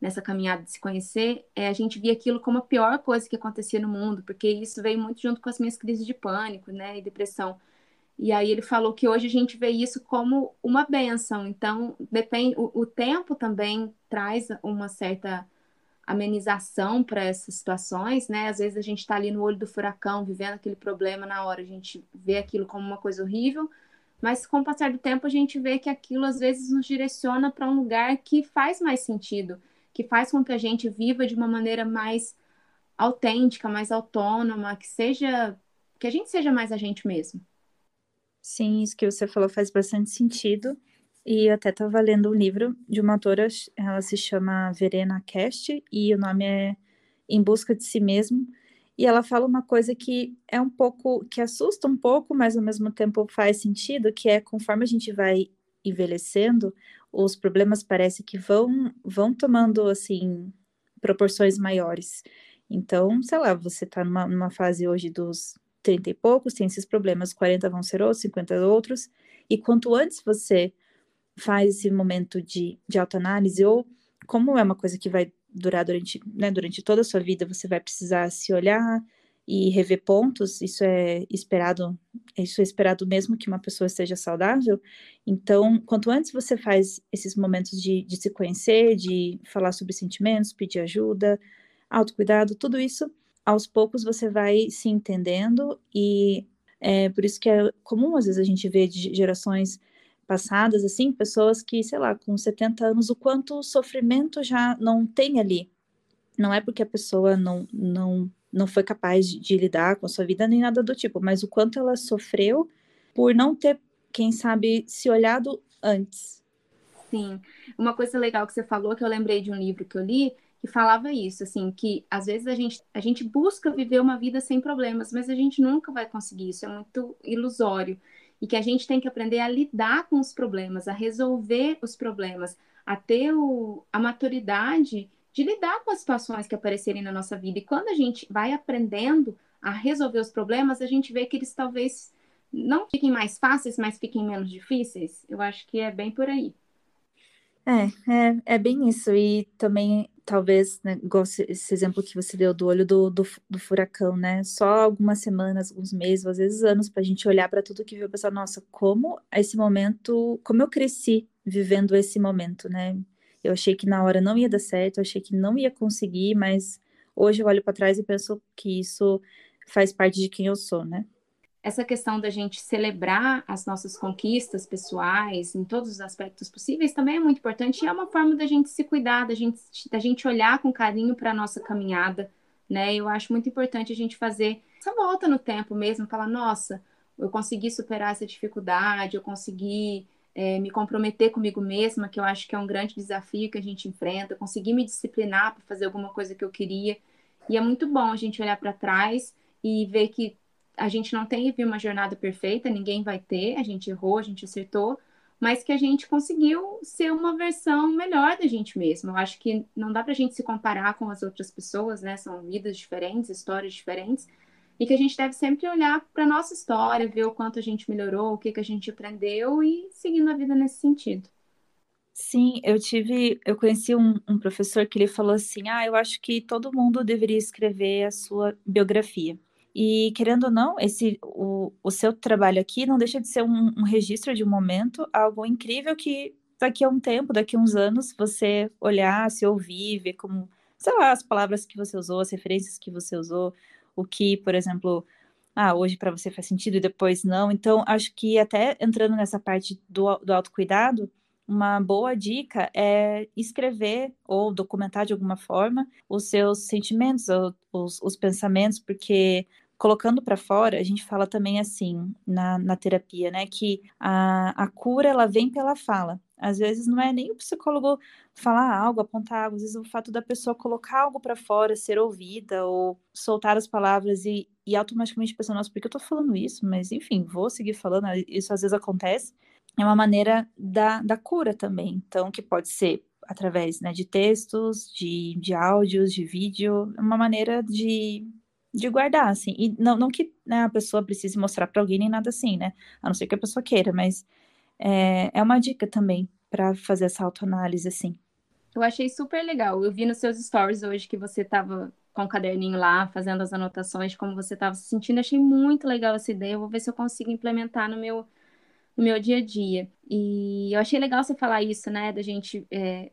nessa caminhada de se conhecer, é, a gente via aquilo como a pior coisa que acontecia no mundo, porque isso veio muito junto com as minhas crises de pânico, né, e depressão. E aí ele falou que hoje a gente vê isso como uma benção. Então, depende, o, o tempo também traz uma certa amenização para essas situações, né? Às vezes a gente está ali no olho do furacão, vivendo aquele problema na hora, a gente vê aquilo como uma coisa horrível, mas com o passar do tempo a gente vê que aquilo às vezes nos direciona para um lugar que faz mais sentido, que faz com que a gente viva de uma maneira mais autêntica, mais autônoma, que seja que a gente seja mais a gente mesmo. Sim, isso que você falou faz bastante sentido. E eu até estava lendo um livro de uma autora, ela se chama Verena Cast, e o nome é Em Busca de Si Mesmo. E ela fala uma coisa que é um pouco, que assusta um pouco, mas ao mesmo tempo faz sentido, que é conforme a gente vai envelhecendo, os problemas parece que vão, vão tomando, assim, proporções maiores. Então, sei lá, você está numa, numa fase hoje dos 30 e poucos, tem esses problemas, 40 vão ser outros, 50 outros, e quanto antes você faz esse momento de, de autoanálise, ou como é uma coisa que vai durar durante, né, durante toda a sua vida, você vai precisar se olhar e rever pontos, isso é esperado, isso é esperado mesmo que uma pessoa esteja saudável. Então, quanto antes você faz esses momentos de, de se conhecer, de falar sobre sentimentos, pedir ajuda, autocuidado, tudo isso, aos poucos você vai se entendendo e é por isso que é comum às vezes a gente ver de gerações passadas, assim, pessoas que, sei lá, com 70 anos, o quanto sofrimento já não tem ali. Não é porque a pessoa não, não, não foi capaz de, de lidar com a sua vida nem nada do tipo, mas o quanto ela sofreu por não ter, quem sabe, se olhado antes. Sim. Uma coisa legal que você falou, que eu lembrei de um livro que eu li, que falava isso, assim, que às vezes a gente, a gente busca viver uma vida sem problemas, mas a gente nunca vai conseguir, isso é muito ilusório e que a gente tem que aprender a lidar com os problemas, a resolver os problemas, a ter o, a maturidade de lidar com as situações que aparecerem na nossa vida. E quando a gente vai aprendendo a resolver os problemas, a gente vê que eles talvez não fiquem mais fáceis, mas fiquem menos difíceis. Eu acho que é bem por aí. É, é, é bem isso. E também talvez, né, igual esse exemplo que você deu do olho do, do, do, furacão, né? Só algumas semanas, alguns meses, às vezes anos, para a gente olhar para tudo que viu e pensar, nossa, como esse momento, como eu cresci vivendo esse momento, né? Eu achei que na hora não ia dar certo, eu achei que não ia conseguir, mas hoje eu olho para trás e penso que isso faz parte de quem eu sou, né? Essa questão da gente celebrar as nossas conquistas pessoais em todos os aspectos possíveis também é muito importante e é uma forma da gente se cuidar, da gente, da gente olhar com carinho para a nossa caminhada, né? Eu acho muito importante a gente fazer essa volta no tempo mesmo, falar, nossa, eu consegui superar essa dificuldade, eu consegui é, me comprometer comigo mesma, que eu acho que é um grande desafio que a gente enfrenta, eu consegui me disciplinar para fazer alguma coisa que eu queria. E é muito bom a gente olhar para trás e ver que a gente não teve uma jornada perfeita, ninguém vai ter, a gente errou, a gente acertou, mas que a gente conseguiu ser uma versão melhor da gente mesmo. Eu acho que não dá para a gente se comparar com as outras pessoas, né? São vidas diferentes, histórias diferentes, e que a gente deve sempre olhar para nossa história, ver o quanto a gente melhorou, o que, que a gente aprendeu e seguindo a vida nesse sentido. Sim, eu tive, eu conheci um, um, professor que ele falou assim, ah, eu acho que todo mundo deveria escrever a sua biografia. E querendo ou não, esse o, o seu trabalho aqui não deixa de ser um, um registro de um momento, algo incrível que daqui a um tempo, daqui a uns anos, você olhar, se ouvir, ver como, sei lá, as palavras que você usou, as referências que você usou, o que, por exemplo, ah, hoje para você faz sentido e depois não. Então, acho que até entrando nessa parte do, do autocuidado, uma boa dica é escrever ou documentar de alguma forma os seus sentimentos, os, os pensamentos, porque colocando para fora, a gente fala também assim na, na terapia, né? Que a, a cura ela vem pela fala. Às vezes não é nem o psicólogo falar algo, apontar algo, às vezes o fato da pessoa colocar algo para fora, ser ouvida ou soltar as palavras e, e automaticamente pensar, nossa, por que eu tô falando isso? Mas enfim, vou seguir falando, isso às vezes acontece é uma maneira da, da cura também. Então, que pode ser através né, de textos, de, de áudios, de vídeo, é uma maneira de, de guardar, assim. E não, não que né, a pessoa precise mostrar para alguém nem nada assim, né? A não ser que a pessoa queira, mas é, é uma dica também para fazer essa autoanálise, assim. Eu achei super legal. Eu vi nos seus stories hoje que você estava com o caderninho lá, fazendo as anotações como você estava se sentindo. Achei muito legal essa ideia. Eu vou ver se eu consigo implementar no meu no meu dia a dia. E eu achei legal você falar isso, né? Da gente, é,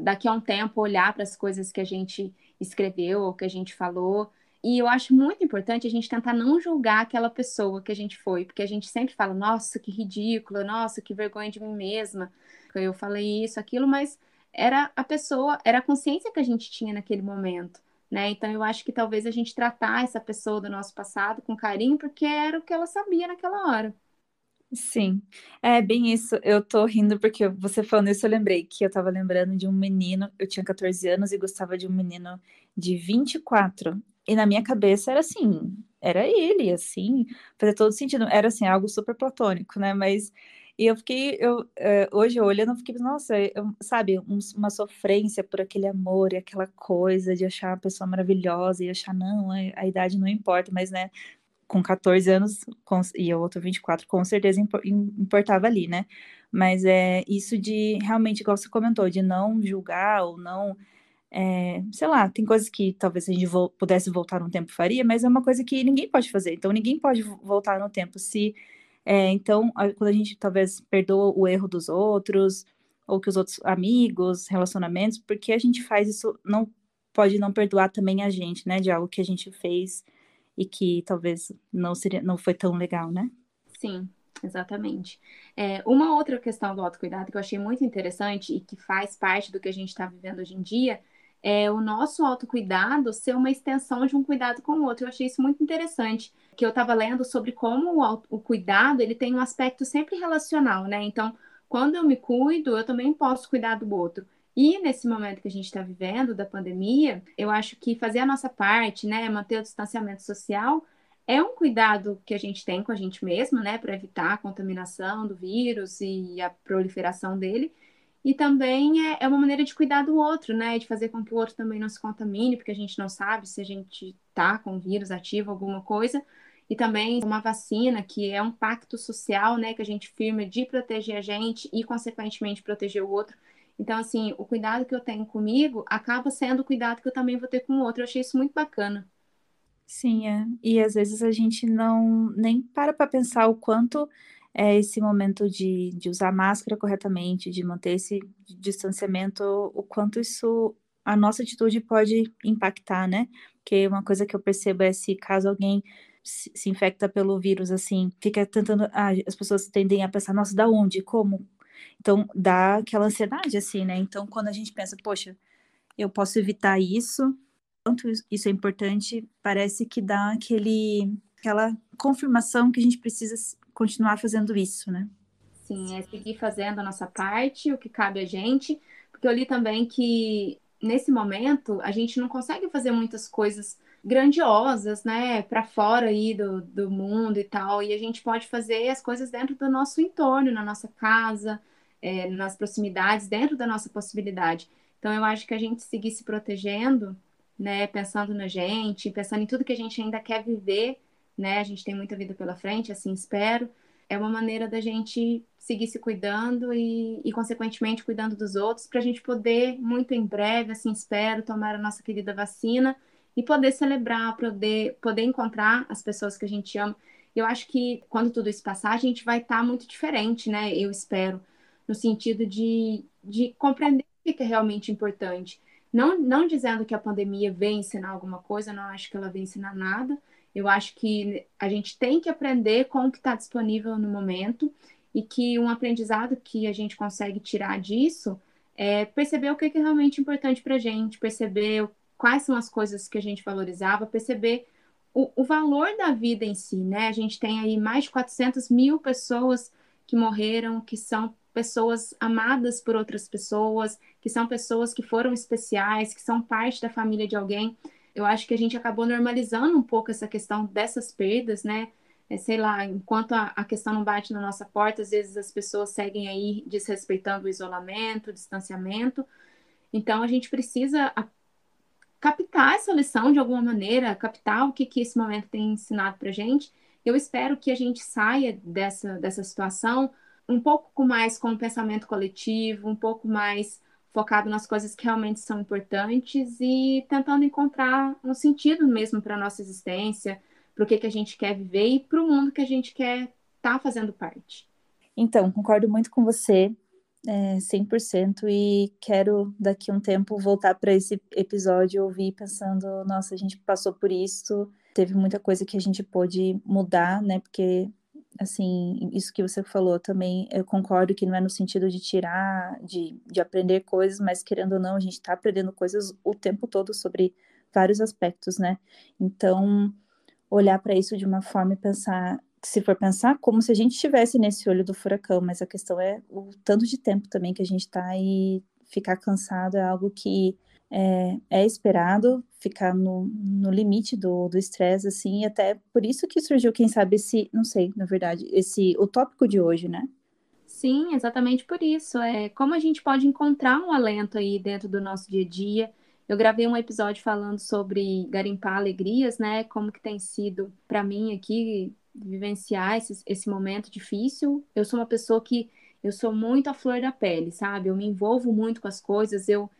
daqui a um tempo, olhar para as coisas que a gente escreveu ou que a gente falou. E eu acho muito importante a gente tentar não julgar aquela pessoa que a gente foi, porque a gente sempre fala, nossa, que ridículo, nossa, que vergonha de mim mesma. Eu falei isso, aquilo, mas era a pessoa, era a consciência que a gente tinha naquele momento. Né? Então eu acho que talvez a gente tratar essa pessoa do nosso passado com carinho, porque era o que ela sabia naquela hora. Sim, é bem isso. Eu tô rindo porque você falando isso, eu lembrei que eu tava lembrando de um menino, eu tinha 14 anos e gostava de um menino de 24. E na minha cabeça era assim, era ele, assim, fazia todo sentido. Era assim, algo super platônico, né? Mas e eu fiquei, eu, é, hoje eu olhando, eu fiquei, nossa, eu, sabe, um, uma sofrência por aquele amor e aquela coisa de achar uma pessoa maravilhosa e achar, não, a, a idade não importa, mas, né, com 14 anos com, e o outro 24, com certeza importava ali, né? Mas é isso de realmente, igual você comentou, de não julgar ou não. É, sei lá, tem coisas que talvez a gente vo pudesse voltar no tempo faria, mas é uma coisa que ninguém pode fazer. Então, ninguém pode voltar no tempo. Se é, então, quando a gente talvez perdoa o erro dos outros, ou que os outros amigos, relacionamentos, porque a gente faz isso, não pode não perdoar também a gente, né, de algo que a gente fez e que talvez não seria, não foi tão legal, né? Sim, exatamente. É, uma outra questão do autocuidado que eu achei muito interessante e que faz parte do que a gente está vivendo hoje em dia é o nosso autocuidado ser uma extensão de um cuidado com o outro. Eu achei isso muito interessante, que eu estava lendo sobre como o, o cuidado ele tem um aspecto sempre relacional, né? Então, quando eu me cuido, eu também posso cuidar do outro. E nesse momento que a gente está vivendo da pandemia, eu acho que fazer a nossa parte, né, manter o distanciamento social, é um cuidado que a gente tem com a gente mesmo, né, para evitar a contaminação do vírus e a proliferação dele. E também é, é uma maneira de cuidar do outro, né, de fazer com que o outro também não se contamine, porque a gente não sabe se a gente tá com vírus ativo, alguma coisa. E também uma vacina, que é um pacto social, né, que a gente firma de proteger a gente e, consequentemente, proteger o outro. Então, assim, o cuidado que eu tenho comigo acaba sendo o cuidado que eu também vou ter com o outro. Eu achei isso muito bacana. Sim, é. E às vezes a gente não nem para para pensar o quanto é esse momento de, de usar máscara corretamente, de manter esse distanciamento, o quanto isso, a nossa atitude pode impactar, né? Porque uma coisa que eu percebo é se caso alguém se, infecta pelo vírus, assim, fica tentando. Ah, as pessoas tendem a pensar, nossa, da onde? Como? Então, dá aquela ansiedade, assim, né? Então, quando a gente pensa, poxa, eu posso evitar isso, quanto isso é importante, parece que dá aquele, aquela confirmação que a gente precisa continuar fazendo isso, né? Sim, é seguir fazendo a nossa parte, o que cabe a gente, porque eu li também que nesse momento a gente não consegue fazer muitas coisas grandiosas, né, para fora aí do, do mundo e tal, e a gente pode fazer as coisas dentro do nosso entorno, na nossa casa, é, nas proximidades, dentro da nossa possibilidade. Então, eu acho que a gente seguir se protegendo, né, pensando na gente, pensando em tudo que a gente ainda quer viver, né, a gente tem muita vida pela frente, assim espero, é uma maneira da gente seguir se cuidando e, e consequentemente, cuidando dos outros, para a gente poder, muito em breve, assim espero, tomar a nossa querida vacina e poder celebrar, poder, poder encontrar as pessoas que a gente ama. Eu acho que quando tudo isso passar, a gente vai estar tá muito diferente, né? Eu espero, no sentido de, de compreender o que é realmente importante. Não, não dizendo que a pandemia vem ensinar alguma coisa, não acho que ela vem ensinar nada. Eu acho que a gente tem que aprender com o que está disponível no momento e que um aprendizado que a gente consegue tirar disso é perceber o que é realmente importante para a gente, perceber quais são as coisas que a gente valorizava, perceber o, o, valor da vida em si, né? A gente tem aí mais de 400 mil pessoas que morreram, que são pessoas amadas por outras pessoas, que são pessoas que foram especiais, que são parte da família de alguém. Eu acho que a gente acabou normalizando um pouco essa questão dessas perdas, né? É, sei lá, enquanto a, a questão não bate na nossa porta, às vezes as pessoas seguem aí desrespeitando o isolamento, o distanciamento. Então a gente precisa captar essa lição de alguma maneira, captar o que, que esse momento tem ensinado para gente. Eu espero que a gente saia dessa, dessa situação um pouco mais com o pensamento coletivo, um pouco mais focado nas coisas que realmente são importantes e tentando encontrar um sentido mesmo para a nossa existência, para o que, que a gente quer viver e para o mundo que a gente quer estar tá fazendo parte. Então, concordo muito com você é, 100% e quero daqui a um tempo voltar para esse episódio ouvir pensando, nossa, a gente passou por isso, teve muita coisa que a gente pôde mudar, né? Porque assim, isso que você falou também, eu concordo que não é no sentido de tirar, de, de aprender coisas, mas querendo ou não, a gente está aprendendo coisas o tempo todo sobre vários aspectos, né? Então, olhar para isso de uma forma e pensar, se for pensar, como se a gente estivesse nesse olho do furacão, mas a questão é o tanto de tempo também que a gente está e ficar cansado é algo que é, é esperado, ficar no, no limite do estresse, assim, e até por isso que surgiu, quem sabe, esse, não sei, na verdade, esse, o tópico de hoje, né? Sim, exatamente por isso. É como a gente pode encontrar um alento aí dentro do nosso dia a dia. Eu gravei um episódio falando sobre garimpar alegrias, né? Como que tem sido para mim aqui vivenciar esse, esse momento difícil. Eu sou uma pessoa que eu sou muito à flor da pele, sabe? Eu me envolvo muito com as coisas, eu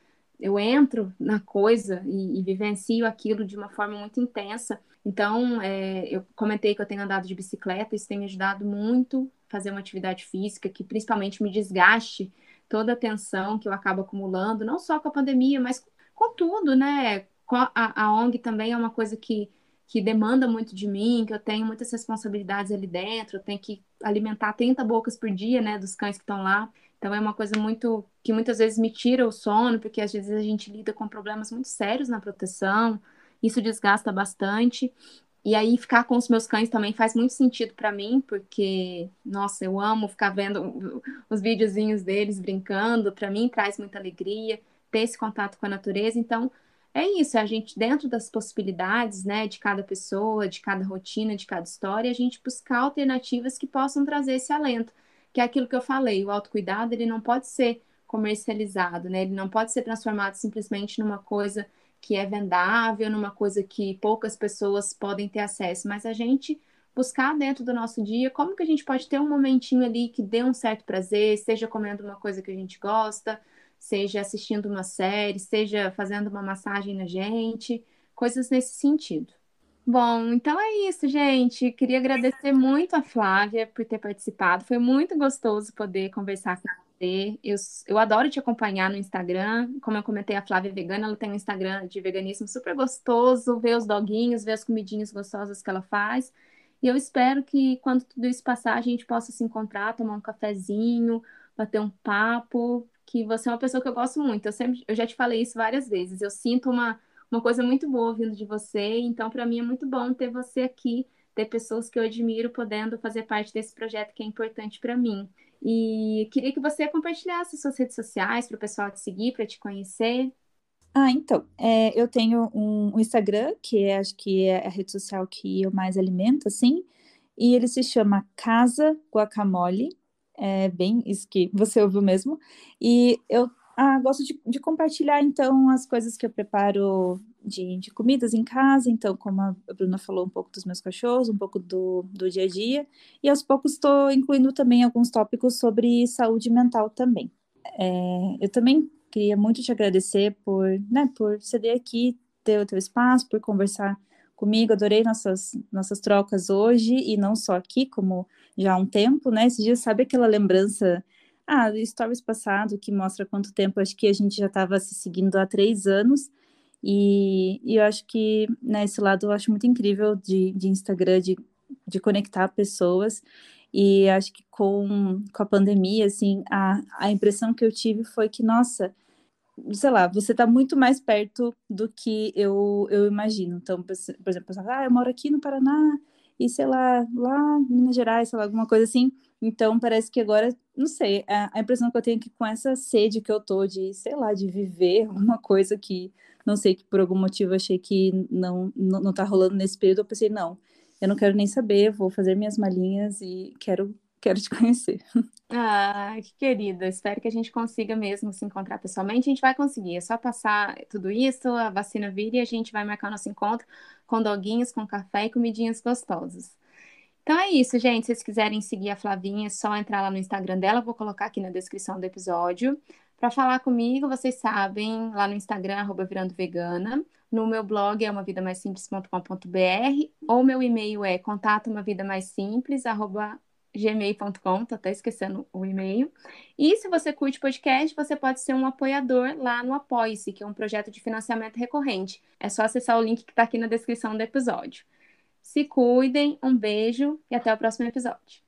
eu entro na coisa e, e, vivencio aquilo de uma forma muito intensa. Então, é, eu comentei que eu tenho andado de bicicleta, isso tem me ajudado muito a fazer uma atividade física que principalmente me desgaste toda a tensão que eu acabo acumulando, não só com a pandemia, mas com tudo, né? A, a ONG também é uma coisa que que demanda muito de mim, que eu tenho muitas responsabilidades ali dentro, eu tenho que alimentar 30 bocas por dia, né, dos cães que estão lá. Então é uma coisa muito que muitas vezes me tira o sono, porque às vezes a gente lida com problemas muito sérios na proteção, isso desgasta bastante. E aí ficar com os meus cães também faz muito sentido para mim, porque nossa, eu amo ficar vendo os videozinhos deles brincando, para mim traz muita alegria ter esse contato com a natureza. Então, é isso, é a gente, dentro das possibilidades, né, de cada pessoa, de cada rotina, de cada história, a gente buscar alternativas que possam trazer esse alento, que é aquilo que eu falei, o autocuidado, ele não pode ser comercializado, né, ele não pode ser transformado simplesmente numa coisa que é vendável, numa coisa que poucas pessoas podem ter acesso, mas a gente buscar dentro do nosso dia como que a gente pode ter um momentinho ali que dê um certo prazer, seja comendo uma coisa que a gente gosta, seja assistindo uma série, seja fazendo uma massagem na gente, coisas nesse sentido. Bom, então é isso, gente. Queria agradecer muito a Flávia por ter participado. Foi muito gostoso poder conversar com você. Eu, eu adoro te acompanhar no Instagram. Como eu comentei, a Flávia é vegana, ela tem um Instagram de veganismo super gostoso, ver os doguinhos, ver as comidinhas gostosas que ela faz. E eu espero que quando tudo isso passar, a gente possa se encontrar, tomar um cafezinho, bater um papo, que você é uma pessoa que eu gosto muito. Eu sempre, eu já te falei isso várias vezes. Eu sinto uma, uma coisa muito boa vindo de você, então para mim é muito bom ter você aqui, ter pessoas que eu admiro podendo fazer parte desse projeto que é importante para mim. E queria que você compartilhasse suas redes sociais para o pessoal te seguir, para te conhecer. Ah, então, é, eu tenho um, um, Instagram, que é, acho que é a rede social que eu mais alimento, assim, e ele se chama Casa Guacamole, é bem isso que você ouviu mesmo, e eu ah, gosto de, de, compartilhar, então, as coisas que eu preparo de, de, comidas em casa. Então, como a Bruna falou, um pouco dos meus cachorros, um pouco do, do dia a dia. E aos poucos estou incluindo também alguns tópicos sobre saúde mental também. É, eu também queria muito te agradecer por, né, por ceder aqui, ter o teu espaço, por conversar comigo. Adorei nossas, nossas trocas hoje, e não só aqui, como já há um tempo, né? Esses dias, sabe aquela lembrança ah, stories passado, que mostra quanto tempo, acho que a gente já estava se seguindo há três anos, e, e, eu acho que, né, esse lado eu acho muito incrível de, de Instagram, de, de conectar pessoas, e acho que com, com a pandemia, assim, a, a impressão que eu tive foi que, nossa, sei lá, você está muito mais perto do que eu, eu imagino. Então, por exemplo, ah, eu moro aqui no Paraná, e sei lá, lá em Minas Gerais, sei lá, alguma coisa assim. Então, parece que agora, não sei, a, a impressão que eu tenho é que com essa sede que eu tô de, sei lá, de viver uma coisa que, não sei, que por algum motivo achei que não, não, não tá rolando nesse período, eu pensei, não, eu não quero nem saber, vou fazer minhas malinhas e quero quero te conhecer. Ah, que querida. Espero que a gente consiga mesmo se encontrar pessoalmente. A gente vai conseguir. É só passar tudo isso, a vacina vir e a gente vai marcar nosso encontro com doguinhos, com café e comidinhas gostosas. Então é isso, gente. Se vocês quiserem seguir a Flavinha, é só entrar lá no Instagram dela. Vou colocar aqui na descrição do episódio. Para falar comigo, vocês sabem, lá no Instagram, arroba virando vegana. No meu blog é umavidamaissimples.com.br ou meu e-mail é contato uma vida mais simples, arroba gmail.com, tô até esquecendo o e-mail. E se você curte podcast, você pode ser um apoiador lá no Apoie-se, que é um projeto de financiamento recorrente. É só acessar o link que está aqui na descrição do episódio. Se cuidem, um beijo e até o próximo episódio.